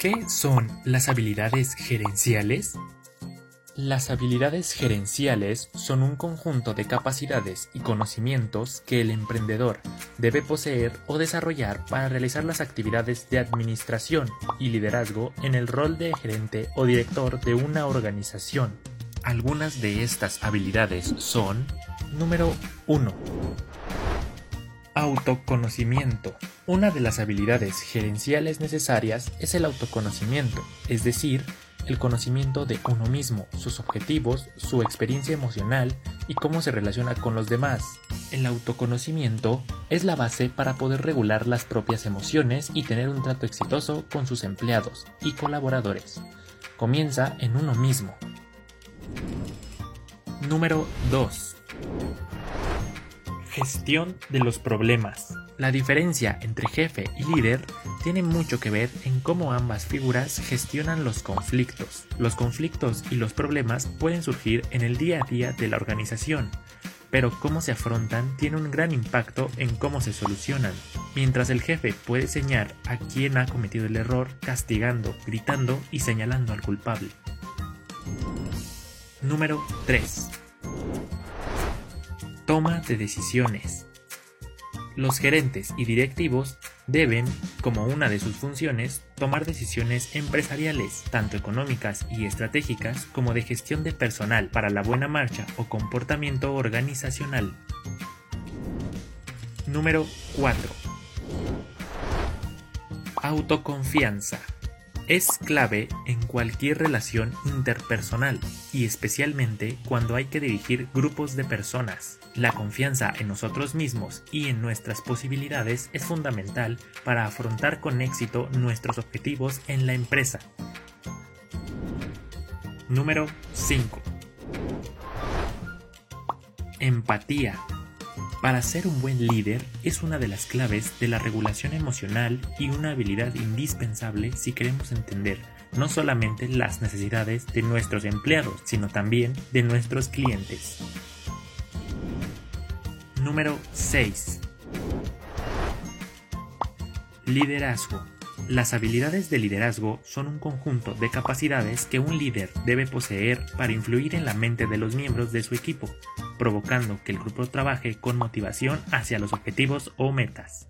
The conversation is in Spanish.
¿Qué son las habilidades gerenciales? Las habilidades gerenciales son un conjunto de capacidades y conocimientos que el emprendedor debe poseer o desarrollar para realizar las actividades de administración y liderazgo en el rol de gerente o director de una organización. Algunas de estas habilidades son Número 1. Autoconocimiento. Una de las habilidades gerenciales necesarias es el autoconocimiento, es decir, el conocimiento de uno mismo, sus objetivos, su experiencia emocional y cómo se relaciona con los demás. El autoconocimiento es la base para poder regular las propias emociones y tener un trato exitoso con sus empleados y colaboradores. Comienza en uno mismo. Número 2. Gestión de los problemas. La diferencia entre jefe y líder tiene mucho que ver en cómo ambas figuras gestionan los conflictos. Los conflictos y los problemas pueden surgir en el día a día de la organización, pero cómo se afrontan tiene un gran impacto en cómo se solucionan. Mientras el jefe puede señalar a quien ha cometido el error, castigando, gritando y señalando al culpable. Número 3. Toma de decisiones. Los gerentes y directivos deben, como una de sus funciones, tomar decisiones empresariales, tanto económicas y estratégicas como de gestión de personal para la buena marcha o comportamiento organizacional. Número 4. Autoconfianza es clave en cualquier relación interpersonal y especialmente cuando hay que dirigir grupos de personas. La confianza en nosotros mismos y en nuestras posibilidades es fundamental para afrontar con éxito nuestros objetivos en la empresa. Número 5. Empatía para ser un buen líder es una de las claves de la regulación emocional y una habilidad indispensable si queremos entender no solamente las necesidades de nuestros empleados, sino también de nuestros clientes. Número 6. Liderazgo. Las habilidades de liderazgo son un conjunto de capacidades que un líder debe poseer para influir en la mente de los miembros de su equipo, provocando que el grupo trabaje con motivación hacia los objetivos o metas.